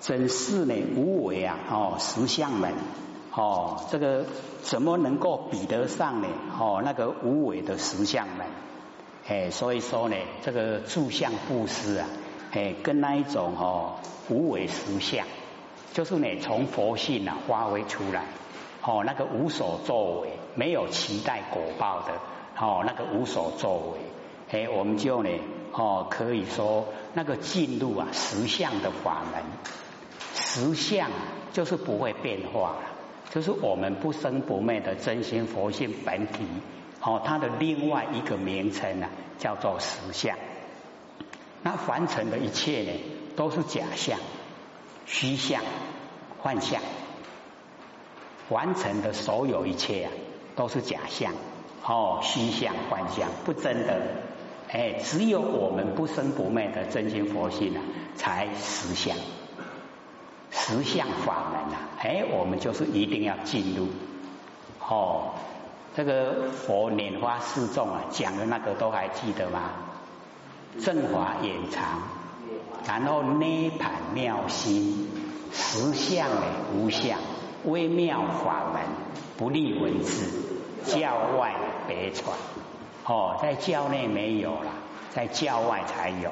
真是呢无为啊哦实相门哦这个怎么能够比得上呢？哦那个无为的实相门哎所以说呢这个住相布施啊哎跟那一种哦无为实相就是呢从佛性啊发挥出来。哦那个无所作为没有期待果报的。哦那个无所作为。哎我们就呢哦可以说那个进入啊实相的法门。实相就是不会变化，就是我们不生不灭的真心佛性本体。哦，它的另外一个名称呢，叫做实相。那凡尘的一切呢，都是假象、虚像、幻象。凡尘的所有一切啊，都是假象、哦虚像、幻象，不真的。哎，只有我们不生不灭的真心佛性啊，才实相。实相法门啊，哎，我们就是一定要进入哦。这个佛拈花示众啊，讲的那个都还记得吗？正法掩藏，然后涅盘妙心，实相的无相，微妙法门，不立文字，教外别传。哦，在教内没有了，在教外才有。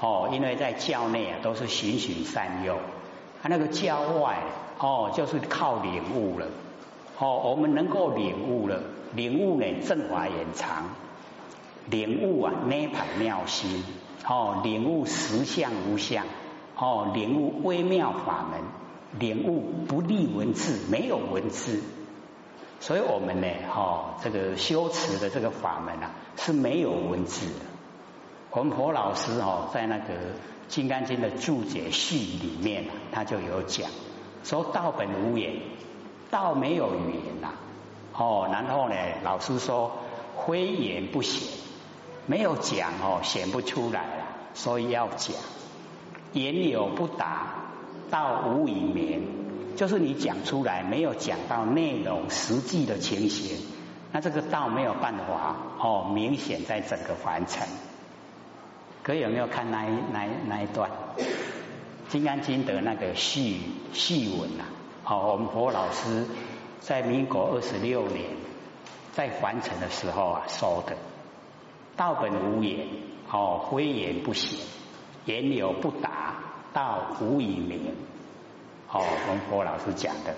哦，因为在教内啊，都是循循善诱。他那个教外哦，就是靠领悟了哦。我们能够领悟了，领悟呢正法延长，领悟啊涅盘妙心哦，领悟实相无相哦，领悟微妙法门，领悟不立文字，没有文字。所以我们呢，哦，这个修持的这个法门啊是没有文字的。我们佛老师哦，在那个。《金刚经》的注解序里面他就有讲说道本无言，道没有语言呐。哦，然后呢，老师说非言不显，没有讲哦，显不出来了，所以要讲。言有不达，道无以明，就是你讲出来没有讲到内容实际的情形，那这个道没有办法哦，明显在整个凡尘。可有没有看那一那那一段《金刚经》的那个序序文呐？好，我们佛老师在民国二十六年在凡尘的时候啊说的：“道本无言，哦，非言不显；言有不达，道无以明。”哦，我们佛老师讲的。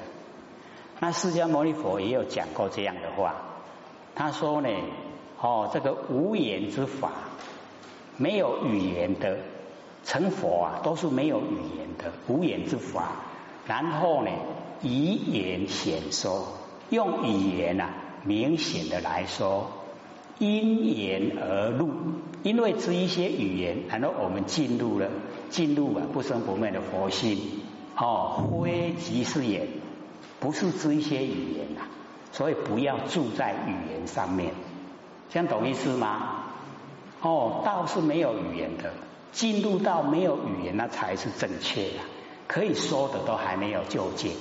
那释迦牟尼佛也有讲过这样的话，他说呢：“哦，这个无言之法。”没有语言的成佛啊，都是没有语言的无言之法。然后呢，以言显说，用语言啊，明显的来说，因言而入。因为这一些语言，然后我们进入了进入啊不生不灭的佛性。哦，非即是言，不是这一些语言呐。所以不要住在语言上面，这样懂意思吗？哦，道是没有语言的，进入到没有语言，那才是正确的。可以说的都还没有就近。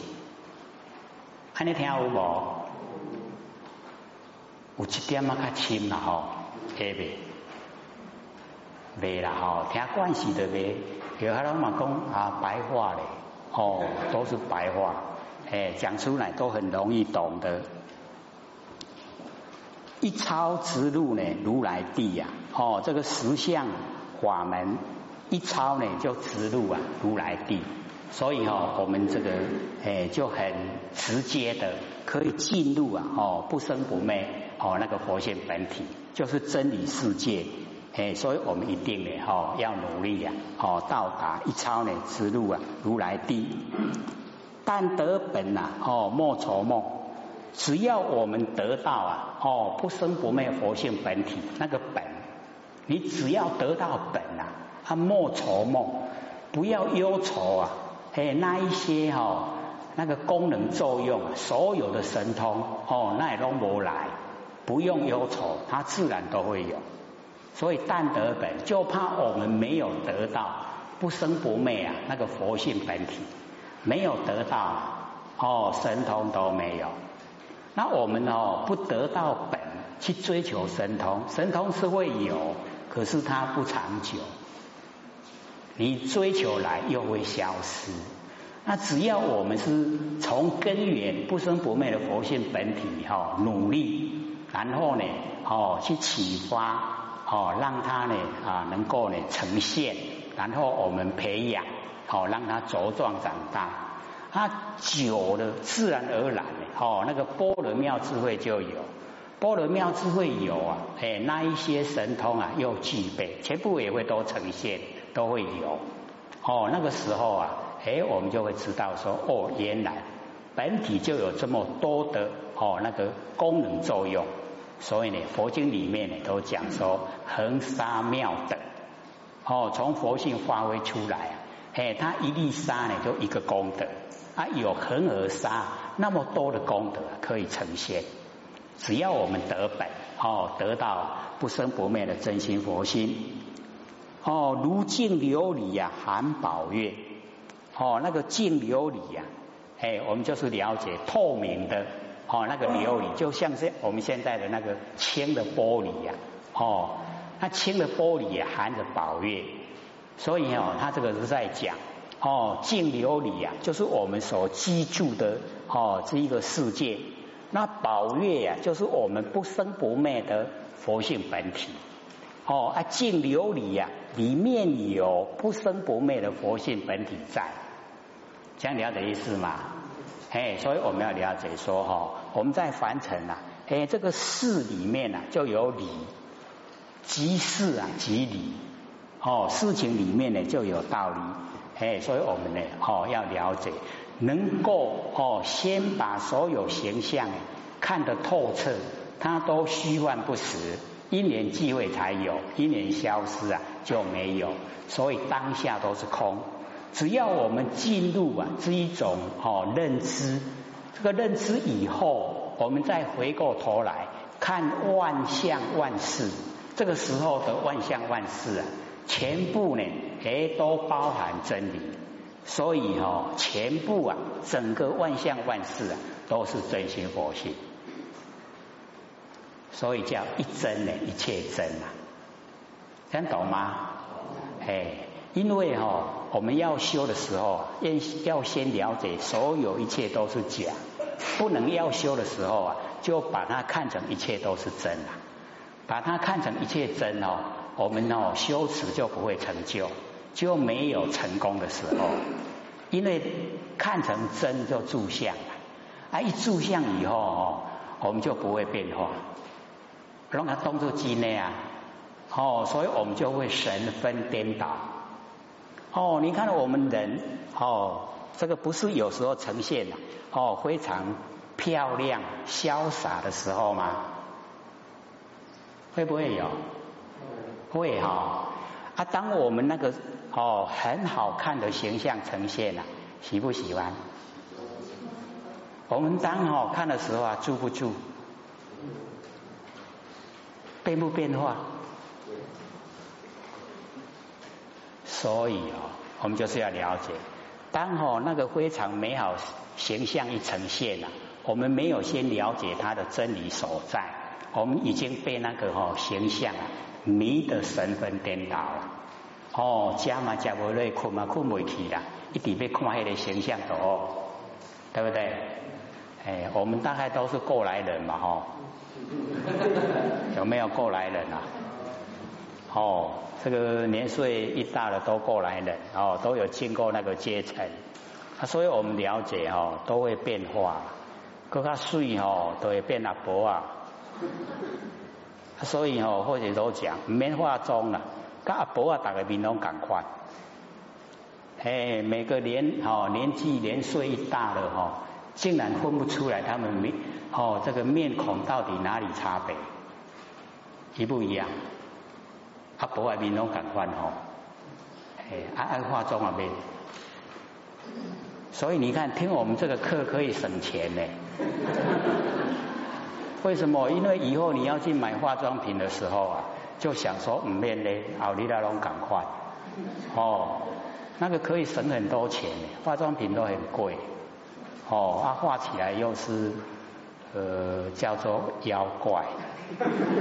看你听有无？有一点啊较深啦吼，会未？未啦吼，听惯习的未？有哈人嘛讲啊，白话嘞，哦，都是白话，哎，讲出来都很容易懂的。一抄之路呢，如来地呀，哦，这个实相法门一抄呢，就直入啊如来地，所以哦，我们这个诶就很直接的可以进入啊，哦不生不灭哦那个佛性本体，就是真理世界，诶，所以我们一定呢，哦要努力呀，哦到达一抄呢直入啊如来地，但得本呐，哦莫愁梦。只要我们得到啊，哦，不生不灭佛性本体那个本，你只要得到本啊，他莫愁梦，不要忧愁啊，哎，那一些哈，那个功能作用，所有的神通哦，那也都不来，不用忧愁，它自然都会有。所以但得本，就怕我们没有得到不生不灭啊，那个佛性本体没有得到，哦，神通都没有。那我们哦不得到本去追求神通，神通是会有，可是它不长久。你追求来又会消失。那只要我们是从根源不生不灭的佛性本体哈努力，然后呢哦去启发哦让它呢啊能够呢呈现，然后我们培养好让它茁壮长大，它久了自然而然的哦那个般若妙智慧就有，般若妙智慧有啊哎那一些神通啊又具备，全部也会都呈现都会有。哦那个时候啊。哎，我们就会知道说，哦，原来本体就有这么多的哦那个功能作用，所以呢，佛经里面呢都讲说恒沙妙等，哦，从佛性发挥出来啊，哎，它一粒沙呢就一个功德啊，有恒河沙那么多的功德可以呈现，只要我们得本哦，得到不生不灭的真心佛心，哦，如镜琉璃呀，含宝月。哦，那个净琉璃呀，哎，我们就是了解透明的，哦，那个琉璃就像是我们现在的那个轻的玻璃呀，哦，那轻的玻璃也含着宝月，所以哦，他这个是在讲，哦，净琉璃呀，就是我们所居住的哦这一个世界，那宝月呀，就是我们不生不灭的佛性本体，哦，啊，净琉璃呀，里面有不生不灭的佛性本体在。这样了解意思吗？哎，所以我们要了解说哈，我们在凡尘呐，哎，这个事里面呐就有理，即事啊即理，哦，事情里面呢就有道理，哎，所以我们呢，哦，要了解，能够哦，先把所有形象看得透彻，它都虚幻不实，因缘机会才有，因缘消失啊就没有，所以当下都是空。只要我们进入啊这一种哦认知，这个认知以后，我们再回过头来看万象万事，这个时候的万象万事啊，全部呢哎都包含真理，所以哦全部啊整个万象万事啊都是真心佛性，所以叫一真呢一切真啊，听懂吗？哎。因为哈，我们要修的时候，要要先了解所有一切都是假，不能要修的时候啊，就把它看成一切都是真啊，把它看成一切真哦，我们哦修持就不会成就，就没有成功的时候，因为看成真就住相了，啊一住相以后哦，我们就不会变化，让它动作机内啊，哦，所以我们就会神分颠倒。哦，你看我们人哦，这个不是有时候呈现哦非常漂亮潇洒的时候吗？会不会有？会哈啊！当我们那个哦很好看的形象呈现了，喜不喜欢？我们当好看的时候啊，住不住？变不变化？所以哦，我们就是要了解，当哦那个非常美好形象一呈现了，我们没有先了解它的真理所在，我们已经被那个哦形象啊迷得神魂颠倒了。哦，加嘛加不累，困嘛困不起啦，一直被看那个形象的哦，对不对？哎，我们大概都是过来人嘛，哈，有没有过来人啊？哦。这个年岁一大了都过来人哦，都有经过那个阶层，啊，所以我们了解哦，都会变化，更加水哦，都会变阿婆啊，所以哦，或者都讲唔免化妆啦，阿婆啊，大个面拢赶快，哎，每个年哦年纪年岁一大了哦，竟然分不出来他们面哦这个面孔到底哪里差别，一不一样？阿婆啊面拢敢换吼，哎，爱爱化妆啊面，所以你看，听我们这个课可以省钱呢。为什么？因为以后你要去买化妆品的时候啊，就想说唔面嘞，奥利达拢赶快，哦，那个可以省很多钱，化妆品都很贵，哦，啊，画起来又是呃叫做妖怪，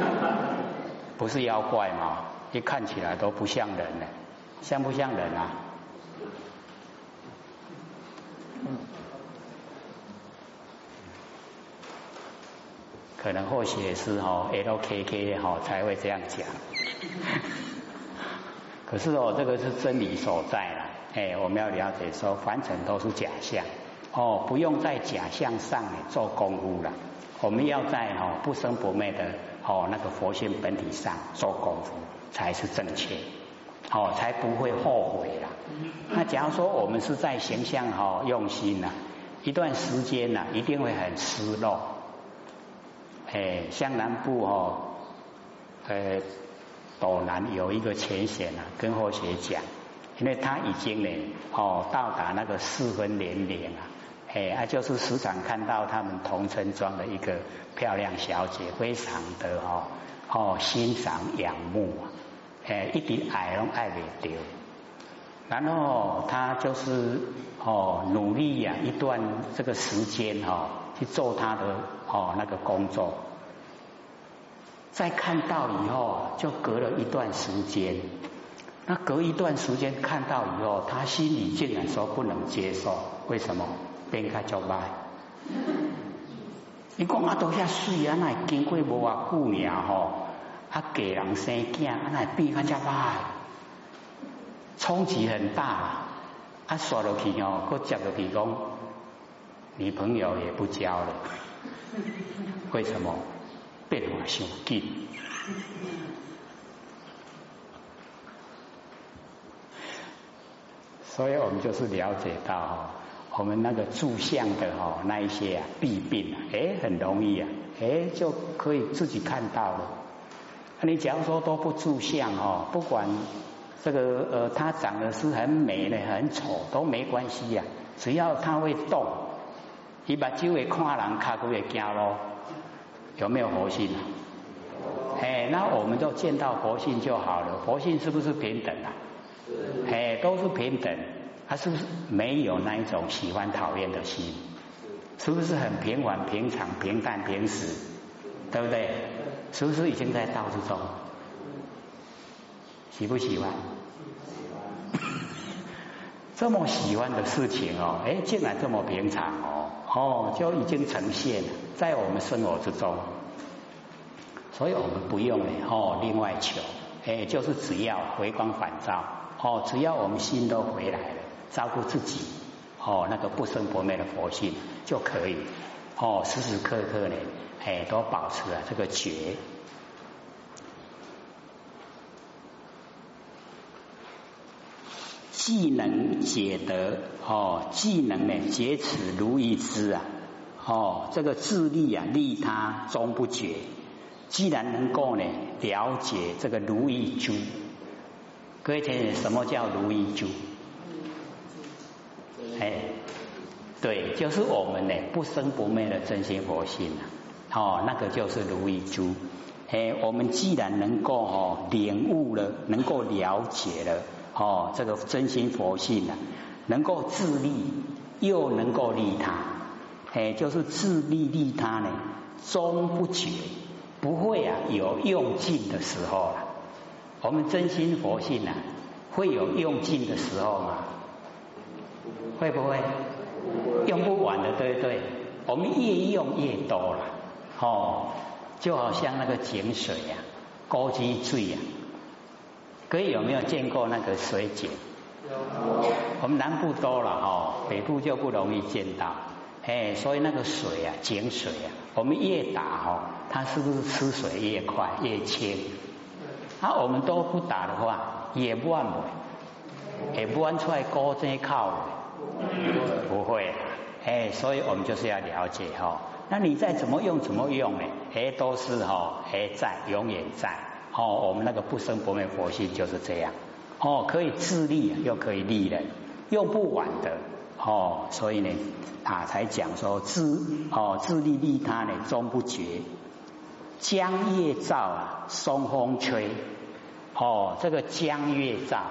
不是妖怪嘛？一看起来都不像人呢，像不像人啊？可能或许是哈 LKK 哈才会这样讲。可是哦，这个是真理所在啦。哎，我们要了解说，凡尘都是假象。哦，不用在假象上做功夫了。我们要在哦不生不灭的哦那个佛性本体上做功夫，才是正确。哦，才不会后悔啦。那假如说我们是在形象哈用心呢，一段时间呢，一定会很失落。哎，湘南部哦，呃。斗南有一个前贤啊，跟后学讲，因为他已经呢，哦，到达那个四分连连啊，哎，啊，就是时常看到他们同村庄的一个漂亮小姐，非常的哦，哦，欣赏仰慕啊，哎，一点爱拢爱未丢，然后他就是哦，努力呀，一段这个时间哈，去做他的哦那个工作。再看到以后，就隔了一段时间。那隔一段时间看到以后，他心里竟然说不能接受。为什么？变开就卖。你讲啊，都遐水啊，那经过无偌久尔吼，啊，给人生囝，啊，那变开就卖，冲击很大。啊，刷落去哦，搁接落去讲，女朋友也不交了。为什么？变化相近，所以我们就是了解到哈，我们那个住相的哈那一些啊弊病啊，哎很容易啊，哎就可以自己看到了。你假如说都不住相哦，不管这个呃他长得是很美的很丑都没关系呀，只要他会动，你把周围看人卡骨会惊咯。有没有佛性啊？哎，那我们就见到佛性就好了。佛性是不是平等啊？哎，都是平等。他是不是没有那一种喜欢讨厌的心？是不是很平缓、平常、平淡、平实？对不对？是不是已经在道之中？喜不喜欢？这么喜欢的事情哦，哎，竟然这么平常哦，哦，就已经呈现了。在我们生活之中，所以我们不用哦，另外求，哎，就是只要回光返照，哦，只要我们心都回来了，照顾自己，哦，那个不生不灭的佛性就可以，哦，时时刻刻呢，哎，都保持了这个觉，既能解得，哦，既能呢解此如意之啊。哦，这个自利啊，利他终不绝。既然能够呢了解这个如意珠，各位听，什么叫如意珠？哎，对，就是我们呢不生不灭的真心佛性啊。哦，那个就是如意珠。哎，我们既然能够哦领悟了，能够了解了，哦，这个真心佛性啊，能够自利，又能够利他。哎，就是自利利他呢，终不绝，不会啊有用尽的时候了。我们真心佛性啊，会有用尽的时候吗？会不会？用不完的，对不对？我们越用越多了，哦，就好像那个井水呀，高级水呀。各位有没有见过那个水井？我们南部多了哦，北部就不容易见到。哎，所以那个水啊，井水啊，我们越打哦，它是不是吃水越快越清？啊我们都不打的话，也不按也不按出来高这靠，不会。哎，所以我们就是要了解哈。那你再怎么用怎么用呢？哎，都是哈，哎在永远在。哦，我们那个不生不灭佛性就是这样。哦，可以自利又可以利人，用不完的。哦，所以呢，啊，才讲说自哦自利利他呢终不绝，江月照啊，松风吹。哦，这个江月照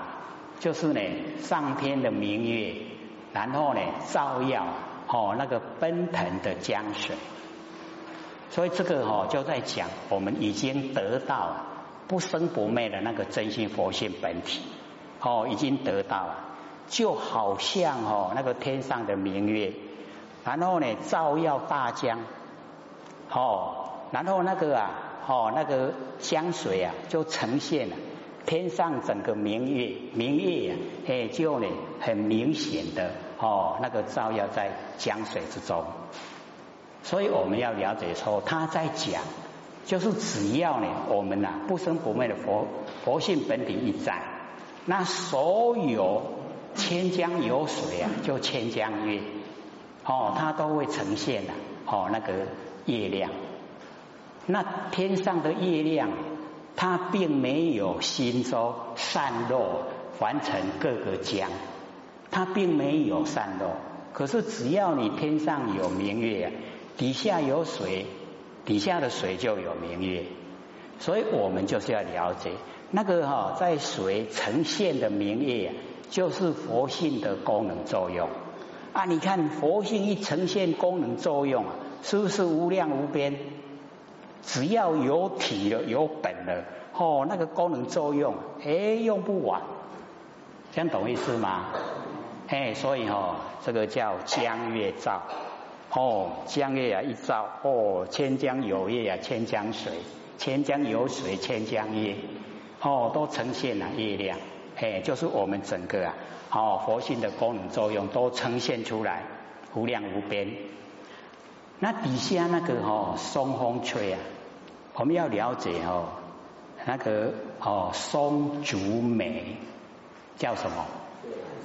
就是呢上天的明月，然后呢照耀哦那个奔腾的江水。所以这个哦就在讲我们已经得到不生不灭的那个真心佛性本体。哦，已经得到了，就好像哦那个天上的明月，然后呢照耀大江，哦，然后那个啊，哦那个江水啊就呈现了天上整个明月，明月啊，哎就呢很明显的哦那个照耀在江水之中，所以我们要了解说他在讲。就是只要呢，我们呐不生不灭的佛佛性本体一在，那所有千江有水啊，就千江月，哦，它都会呈现呐，哦那个月亮。那天上的月亮，它并没有心中散落，完成各个江，它并没有散落。可是只要你天上有明月，底下有水。底下的水就有明月，所以我们就是要了解那个哈，在水呈现的明月，就是佛性的功能作用啊！你看佛性一呈现功能作用，是不是无量无边？只要有体了、有本了，哦，那个功能作用，哎，用不完，这样懂意思吗？哎，所以哈，这个叫江月照。哦，江月啊，一照哦，千江有月啊，千江水，千江有水，千江月，哦，都呈现了月亮，嘿，就是我们整个啊，哦，佛性的功能作用都呈现出来，无量无边。那底下那个哦，松风吹啊，我们要了解哦，那个哦，松竹梅叫什么？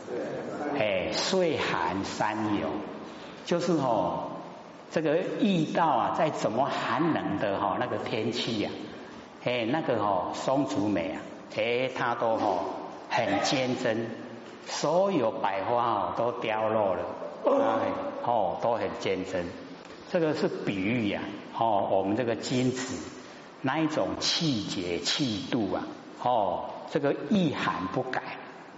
对对哎，岁寒山有。就是哦，这个遇到啊，在怎么寒冷的哈那个天气呀，哎，那个哦松竹梅啊，哎，它都哦很坚贞，所有百花哦都凋落了，哦都很坚贞。这个是比喻呀，哦，我们这个金子那一种气节气度啊，哦，这个易寒不改，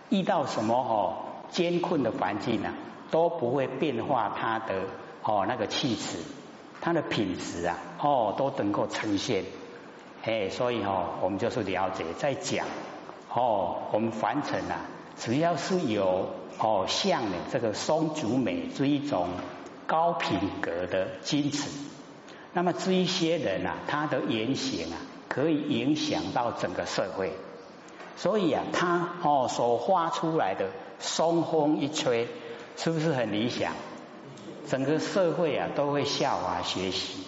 遇到什么哦艰困的环境啊。都不会变化它的哦那个气质，它的品质啊哦都能够呈现，哎，所以哦我们就是了解在讲哦我们凡尘啊，只要是有哦像呢这个松竹梅这一种高品格的金子，那么这一些人啊，他的言行啊可以影响到整个社会，所以啊他哦所发出来的松风一吹。是不是很理想？整个社会啊都会效法学习。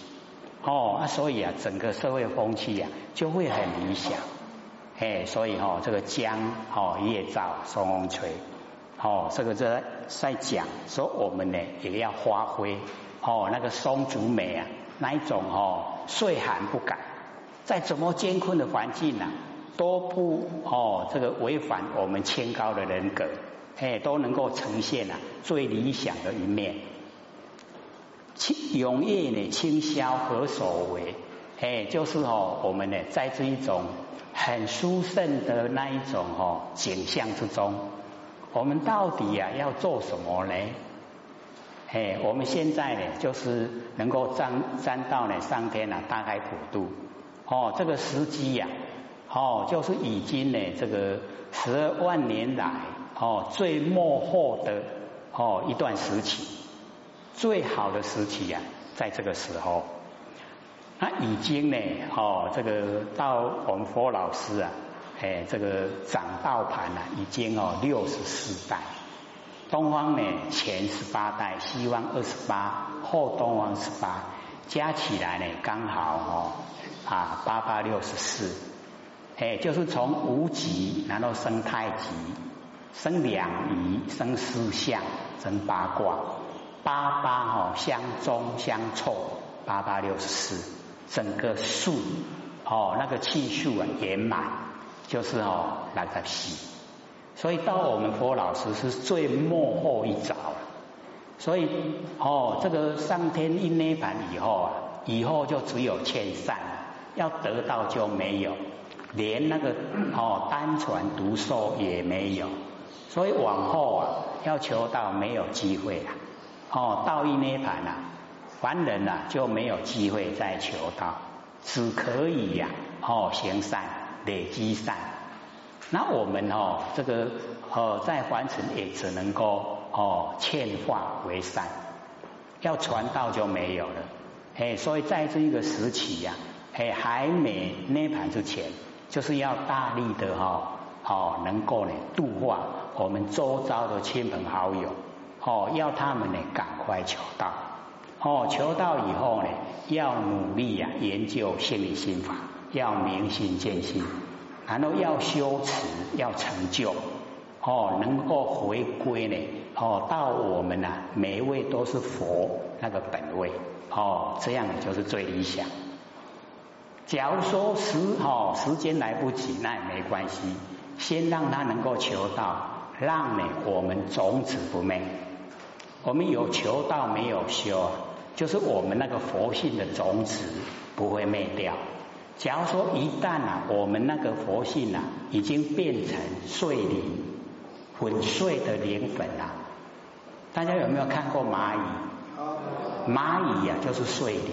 哦，啊，所以啊整个社会风气啊就会很理想，哎，所以哈这个江哦夜照松风吹。哦，这个在在讲说我们呢也要发挥。哦那个松竹梅啊那一种哦岁寒不改，在怎么艰困的环境呢都不哦这个违反我们清高的人格。哎，都能够呈现啊最理想的一面。清永夜呢，清宵何所为？哎，就是哦，我们呢在这一种很殊胜的那一种哦景象之中，我们到底呀要做什么呢？哎，我们现在呢就是能够沾沾到呢上天啊大开普度哦，这个时机呀，哦就是已经呢这个十二万年来。哦，最末后的哦一段时期，最好的时期呀，在这个时候，那已经呢，哦，这个到我们佛老师啊，哎，这个掌道盘呢，已经哦六十四代，东方呢前十八代，西方二十八，后东方十八，加起来呢刚好哦啊八八六十四，哎，就是从无极然后生太极。生两仪，生四象，生八卦，八八哦相中相凑，八八六十四，整个数哦那个气数啊圆满，就是哦那个喜，所以到我们佛老师是最末后一早了，所以哦这个上天一涅盘以后啊，以后就只有欠善，要得到就没有，连那个哦单传独授也没有。所以往后啊，要求到没有机会了。哦，道一涅盘啊，凡人呐就没有机会再求道，只可以呀，哦行善，累积善。那我们哦，这个哦，在凡尘也只能够哦，劝化为善，要传道就没有了。哎，所以在这一个时期呀，哎，还没涅盘之前，就是要大力的哈，哦，能够呢度化我们周遭的亲朋好友，哦，要他们呢赶快求道，哦，求道以后呢，要努力啊研究心理心法，要明心见性。然后要修持，要成就，哦，能够回归呢，哦，到我们呢，每一位都是佛那个本位，哦，这样就是最理想。假如说时，哦，时间来不及，那也没关系，先让他能够求道，让呢我们种子不灭。我们有求道没有修，就是我们那个佛性的种子不会灭掉。假如说一旦啊，我们那个佛性啊，已经变成碎灵、粉碎的灵粉了，大家有没有看过蚂蚁？蚂蚁呀，就是碎灵，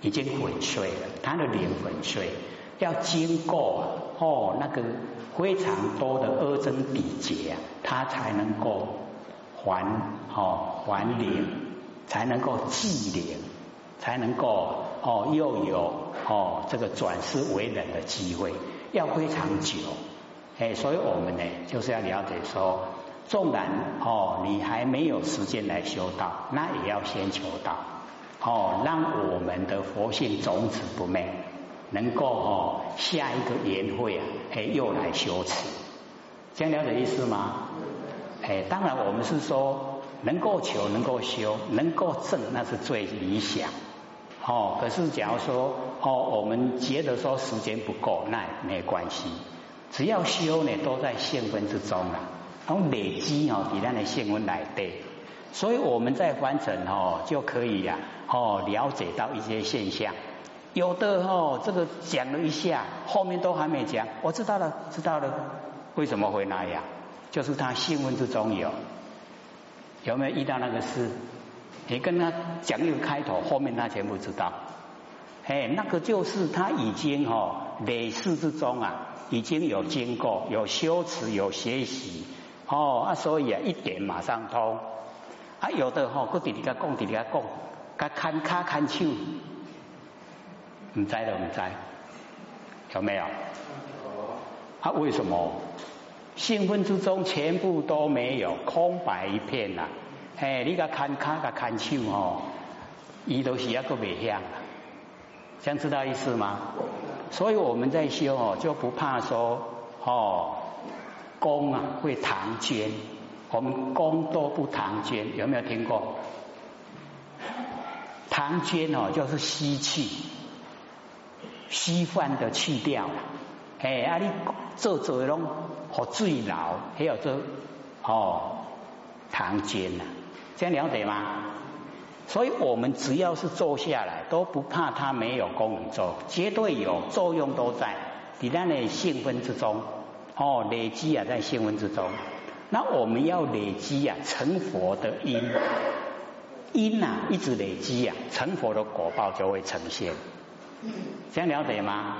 已经粉碎了，它的灵粉碎，要经过哦那个非常多的阿僧底劫啊，它才能够还哦还灵，才能够祭灵，才能够哦又有。哦，这个转世为人的机会要非常久，哎，所以我们呢就是要了解说，纵然哦你还没有时间来修道，那也要先求道，哦，让我们的佛性种子不灭，能够哦下一个年会啊，哎又来修持，这样了解意思吗？哎，当然我们是说能够求，能够修，能够证，那是最理想。哦，可是假如说哦，我们觉得说时间不够，那也没关系，只要修呢，都在现分之中啊，然后累积哦，比咱的现分来对，所以我们在翻成哦，就可以呀哦，了解到一些现象，有的哦，这个讲了一下，后面都还没讲，我知道了，知道了，为什么会那样？就是他新闻之中有，有没有遇到那个事？你跟他讲一个开头，后面他全部知道。哎，那个就是他已经哦，累世之中啊，已经有经过，有修持，有学习哦啊，所以啊，一点马上通。啊，有的吼，搁弟弟甲讲，弟弟甲讲，个看卡看手，唔知道唔知，有没有？啊，为什么？兴奋之中全部都没有，空白一片呐。嘿，你个看卡个看手哦，伊都是一个未响，这样知道意思吗？所以我们在修哦，就不怕说哦，功啊会唐捐，我们功都不唐捐，有没有听过？唐捐哦，就是吸气，稀饭的去掉，哎，啊你做做拢和最老，还有这哦唐捐呐。这样了解吗？所以我们只要是坐下来，都不怕它没有功能做，绝对有作用都在。你在那兴奋之中，哦，累积啊，在兴奋之中。那我们要累积啊，成佛的因，因呐，一直累积啊，成佛的果报就会呈现。这样了解吗？